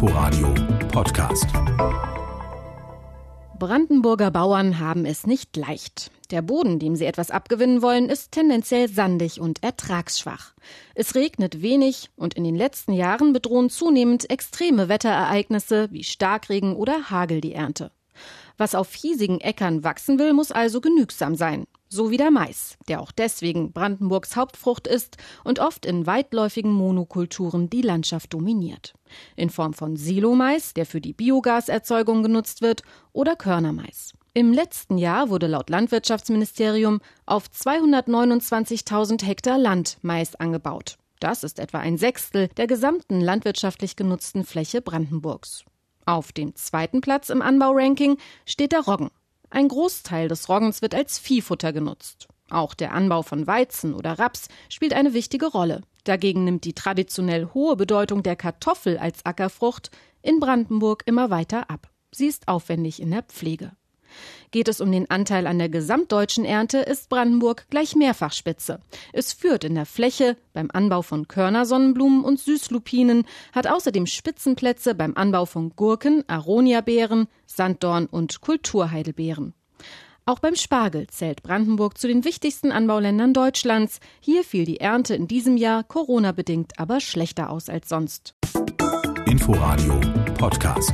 Inforadio Podcast. Brandenburger Bauern haben es nicht leicht. Der Boden, dem sie etwas abgewinnen wollen, ist tendenziell sandig und ertragsschwach. Es regnet wenig und in den letzten Jahren bedrohen zunehmend extreme Wetterereignisse wie Starkregen oder Hagel die Ernte. Was auf hiesigen Äckern wachsen will, muss also genügsam sein. So wie der Mais, der auch deswegen Brandenburgs Hauptfrucht ist und oft in weitläufigen Monokulturen die Landschaft dominiert. In Form von Silomais, der für die Biogaserzeugung genutzt wird, oder Körnermais. Im letzten Jahr wurde laut Landwirtschaftsministerium auf 229.000 Hektar Land Mais angebaut. Das ist etwa ein Sechstel der gesamten landwirtschaftlich genutzten Fläche Brandenburgs. Auf dem zweiten Platz im Anbauranking steht der Roggen. Ein Großteil des Roggens wird als Viehfutter genutzt. Auch der Anbau von Weizen oder Raps spielt eine wichtige Rolle. Dagegen nimmt die traditionell hohe Bedeutung der Kartoffel als Ackerfrucht in Brandenburg immer weiter ab. Sie ist aufwendig in der Pflege. Geht es um den Anteil an der gesamtdeutschen Ernte, ist Brandenburg gleich mehrfach Spitze. Es führt in der Fläche beim Anbau von Körnersonnenblumen und Süßlupinen, hat außerdem Spitzenplätze beim Anbau von Gurken, Aroniabeeren, Sanddorn und Kulturheidelbeeren. Auch beim Spargel zählt Brandenburg zu den wichtigsten Anbauländern Deutschlands. Hier fiel die Ernte in diesem Jahr Corona-bedingt aber schlechter aus als sonst. Inforadio Podcast.